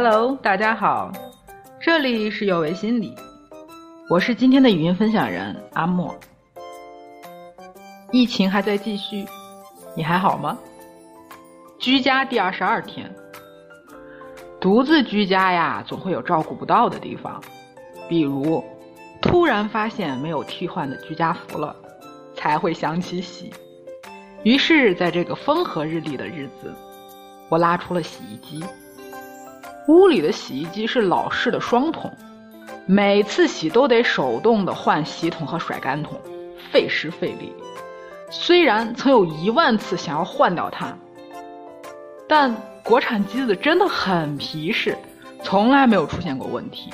Hello，大家好，这里是有为心理，我是今天的语音分享人阿莫。疫情还在继续，你还好吗？居家第二十二天，独自居家呀，总会有照顾不到的地方，比如突然发现没有替换的居家服了，才会想起洗。于是，在这个风和日丽的日子，我拉出了洗衣机。屋里的洗衣机是老式的双桶，每次洗都得手动的换洗桶和甩干桶，费时费力。虽然曾有一万次想要换掉它，但国产机子真的很皮实，从来没有出现过问题，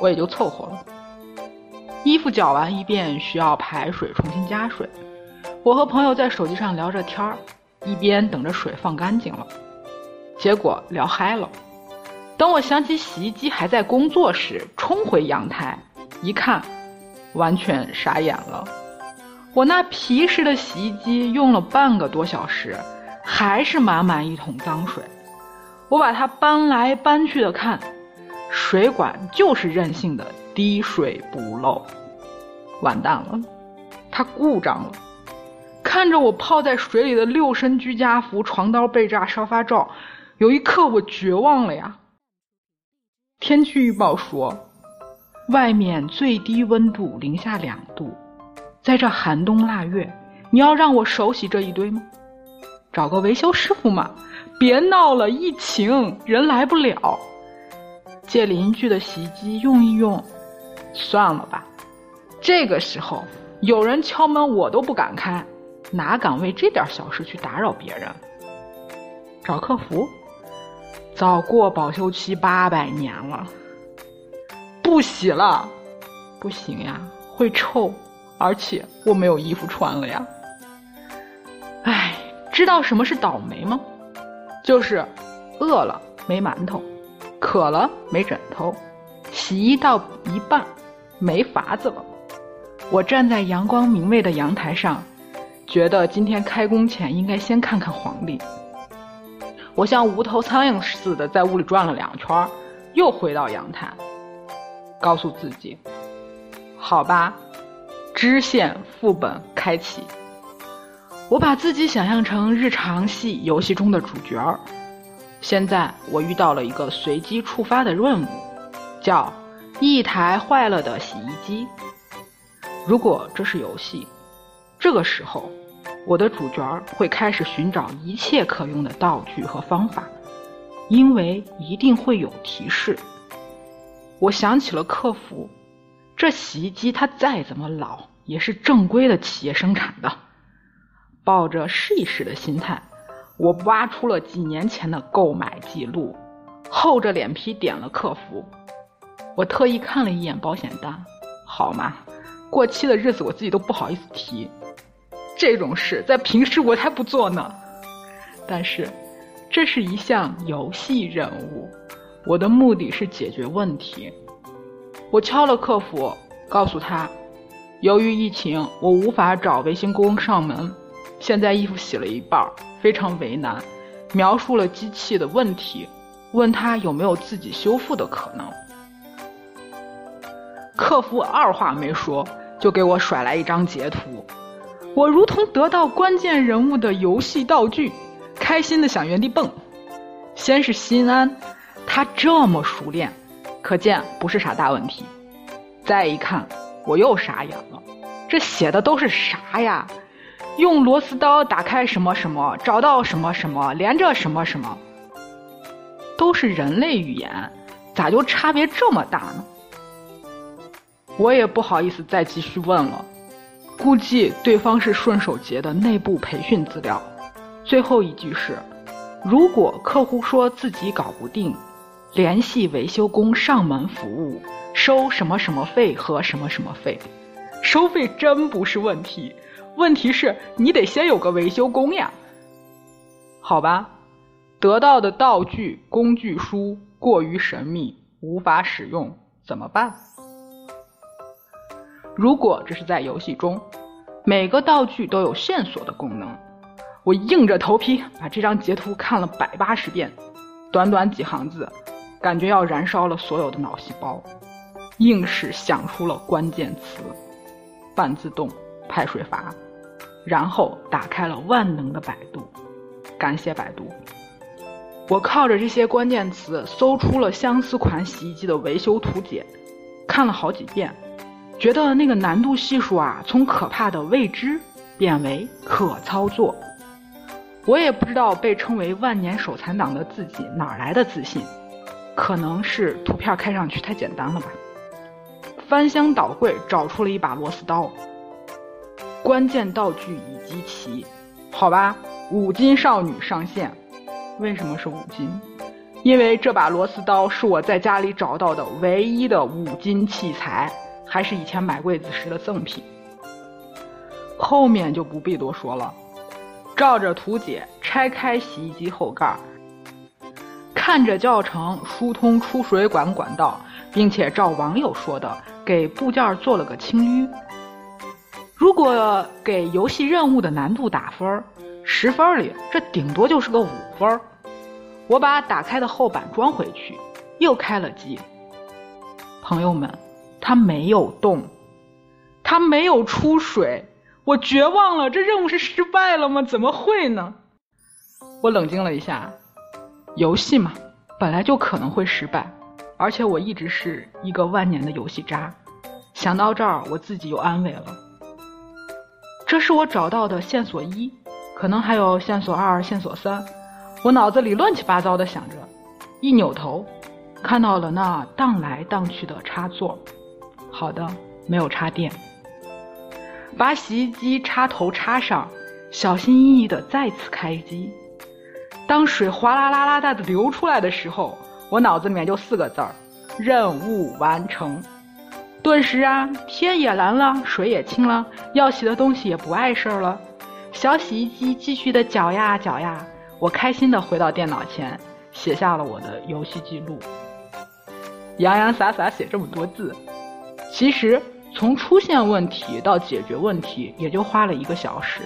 我也就凑合了。衣服搅完一遍需要排水重新加水，我和朋友在手机上聊着天儿，一边等着水放干净了，结果聊嗨了。等我想起洗衣机还在工作时，冲回阳台一看，完全傻眼了。我那皮实的洗衣机用了半个多小时，还是满满一桶脏水。我把它搬来搬去的看，水管就是任性的滴水不漏。完蛋了，它故障了。看着我泡在水里的六身居家服、床单、被罩、沙发罩，有一刻我绝望了呀。天气预报说，外面最低温度零下两度，在这寒冬腊月，你要让我手洗这一堆吗？找个维修师傅嘛！别闹了，疫情人来不了。借邻居的洗衣机用一用，算了吧。这个时候有人敲门，我都不敢开，哪敢为这点小事去打扰别人？找客服。早过保修期八百年了，不洗了，不行呀，会臭，而且我没有衣服穿了呀。哎，知道什么是倒霉吗？就是饿了没馒头，渴了没枕头，洗衣到一半没法子了。我站在阳光明媚的阳台上，觉得今天开工前应该先看看黄历。我像无头苍蝇似的在屋里转了两圈，又回到阳台，告诉自己：“好吧，支线副本开启。”我把自己想象成日常系游戏中的主角。现在我遇到了一个随机触发的任务，叫一台坏了的洗衣机。如果这是游戏，这个时候。我的主角会开始寻找一切可用的道具和方法，因为一定会有提示。我想起了客服，这洗衣机它再怎么老，也是正规的企业生产的。抱着试一试的心态，我挖出了几年前的购买记录，厚着脸皮点了客服。我特意看了一眼保险单，好嘛，过期的日子我自己都不好意思提。这种事在平时我才不做呢，但是这是一项游戏任务，我的目的是解决问题。我敲了客服，告诉他，由于疫情，我无法找维修工上门。现在衣服洗了一半，非常为难。描述了机器的问题，问他有没有自己修复的可能。客服二话没说，就给我甩来一张截图。我如同得到关键人物的游戏道具，开心的想原地蹦。先是心安，他这么熟练，可见不是啥大问题。再一看，我又傻眼了，这写的都是啥呀？用螺丝刀打开什么什么，找到什么什么，连着什么什么，都是人类语言，咋就差别这么大呢？我也不好意思再继续问了。估计对方是顺手截的内部培训资料。最后一句是：如果客户说自己搞不定，联系维修工上门服务，收什么什么费和什么什么费。收费真不是问题，问题是你得先有个维修工呀。好吧，得到的道具工具书过于神秘，无法使用，怎么办？如果这是在游戏中，每个道具都有线索的功能，我硬着头皮把这张截图看了百八十遍，短短几行字，感觉要燃烧了所有的脑细胞，硬是想出了关键词“半自动排水阀”，然后打开了万能的百度，感谢百度。我靠着这些关键词搜出了相似款洗衣机的维修图解，看了好几遍，觉得那个难度系数啊，从可怕的未知变为可操作。我也不知道被称为万年手残党的自己哪来的自信，可能是图片看上去太简单了吧。翻箱倒柜找出了一把螺丝刀，关键道具已集齐，好吧，五金少女上线。为什么是五金？因为这把螺丝刀是我在家里找到的唯一的五金器材，还是以前买柜子时的赠品。后面就不必多说了，照着图解拆开洗衣机后盖，看着教程疏通出水管管道，并且照网友说的给部件做了个清淤。如果给游戏任务的难度打分，十分里这顶多就是个五分。我把打开的后板装回去，又开了机。朋友们，它没有动，它没有出水，我绝望了。这任务是失败了吗？怎么会呢？我冷静了一下，游戏嘛，本来就可能会失败，而且我一直是一个万年的游戏渣。想到这儿，我自己又安慰了。这是我找到的线索一，可能还有线索二、线索三。我脑子里乱七八糟的想着，一扭头，看到了那荡来荡去的插座。好的，没有插电。把洗衣机插头插上，小心翼翼的再次开机。当水哗啦啦啦大的流出来的时候，我脑子里面就四个字儿：任务完成。顿时啊，天也蓝了，水也清了，要洗的东西也不碍事儿了。小洗衣机继续的搅呀搅呀。我开心的回到电脑前，写下了我的游戏记录。洋洋洒洒写这么多字，其实从出现问题到解决问题，也就花了一个小时。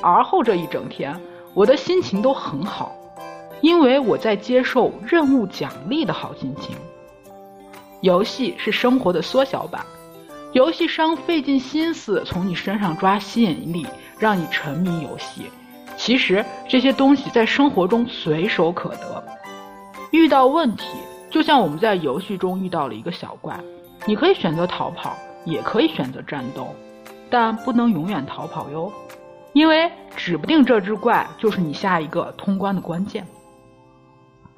而后这一整天，我的心情都很好，因为我在接受任务奖励的好心情。游戏是生活的缩小版，游戏商费尽心思从你身上抓吸引力，让你沉迷游戏。其实这些东西在生活中随手可得。遇到问题，就像我们在游戏中遇到了一个小怪，你可以选择逃跑，也可以选择战斗，但不能永远逃跑哟，因为指不定这只怪就是你下一个通关的关键。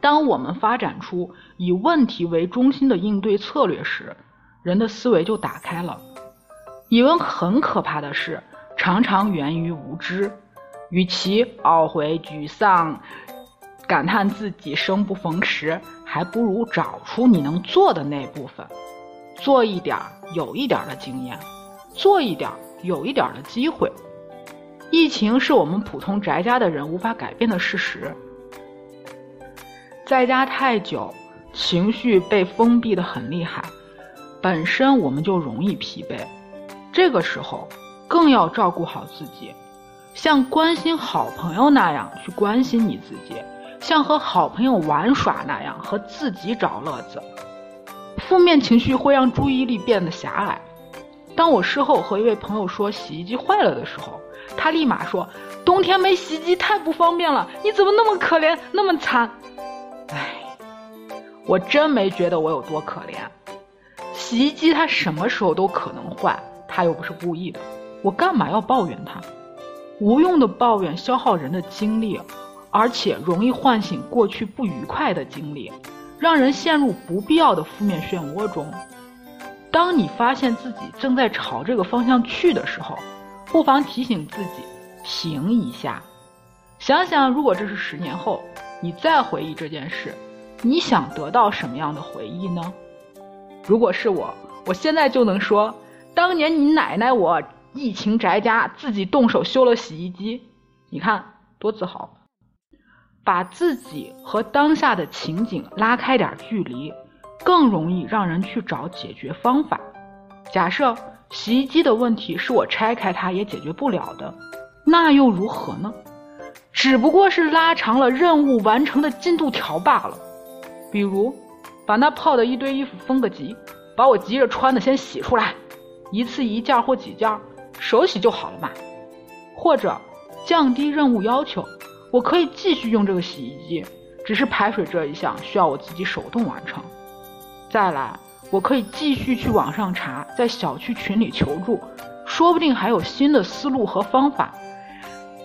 当我们发展出以问题为中心的应对策略时，人的思维就打开了。以问很可怕的是，常常源于无知。与其懊悔、沮丧、感叹自己生不逢时，还不如找出你能做的那部分，做一点有一点的经验，做一点有一点的机会。疫情是我们普通宅家的人无法改变的事实。在家太久，情绪被封闭的很厉害，本身我们就容易疲惫，这个时候更要照顾好自己。像关心好朋友那样去关心你自己，像和好朋友玩耍那样和自己找乐子。负面情绪会让注意力变得狭隘。当我事后和一位朋友说洗衣机坏了的时候，他立马说：“冬天没洗衣机太不方便了，你怎么那么可怜，那么惨？”唉，我真没觉得我有多可怜。洗衣机它什么时候都可能坏，它又不是故意的，我干嘛要抱怨它？无用的抱怨消耗人的精力，而且容易唤醒过去不愉快的经历，让人陷入不必要的负面漩涡中。当你发现自己正在朝这个方向去的时候，不妨提醒自己停一下，想想如果这是十年后，你再回忆这件事，你想得到什么样的回忆呢？如果是我，我现在就能说，当年你奶奶我。疫情宅家自己动手修了洗衣机，你看多自豪！把自己和当下的情景拉开点距离，更容易让人去找解决方法。假设洗衣机的问题是我拆开它也解决不了的，那又如何呢？只不过是拉长了任务完成的进度条罢了。比如把那泡的一堆衣服分个级，把我急着穿的先洗出来，一次一件或几件，手洗就好了嘛。或者降低任务要求，我可以继续用这个洗衣机，只是排水这一项需要我自己手动完成。再来，我可以继续去网上查，在小区群里求助，说不定还有新的思路和方法。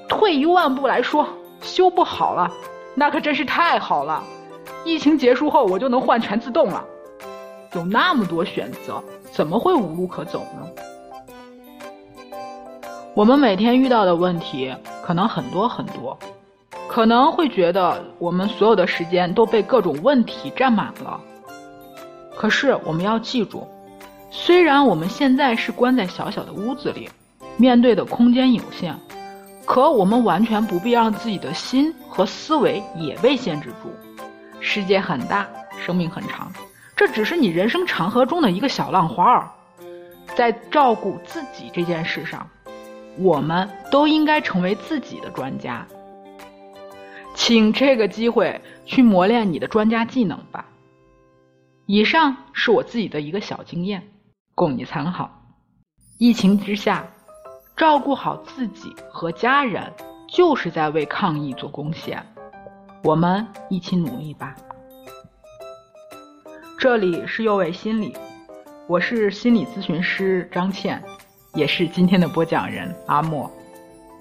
退一万步来说，修不好了，那可真是太好了。疫情结束后，我就能换全自动了。有那么多选择，怎么会无路可走呢？我们每天遇到的问题可能很多很多，可能会觉得我们所有的时间都被各种问题占满了。可是我们要记住，虽然我们现在是关在小小的屋子里，面对的空间有限，可我们完全不必让自己的心和思维也被限制住。世界很大，生命很长，这只是你人生长河中的一个小浪花儿。在照顾自己这件事上，我们都应该成为自己的专家。请这个机会去磨练你的专家技能吧。以上是我自己的一个小经验，供你参考。疫情之下，照顾好自己和家人，就是在为抗疫做贡献。我们一起努力吧。这里是右卫心理，我是心理咨询师张倩，也是今天的播讲人阿莫。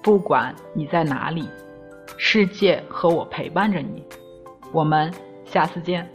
不管你在哪里，世界和我陪伴着你。我们下次见。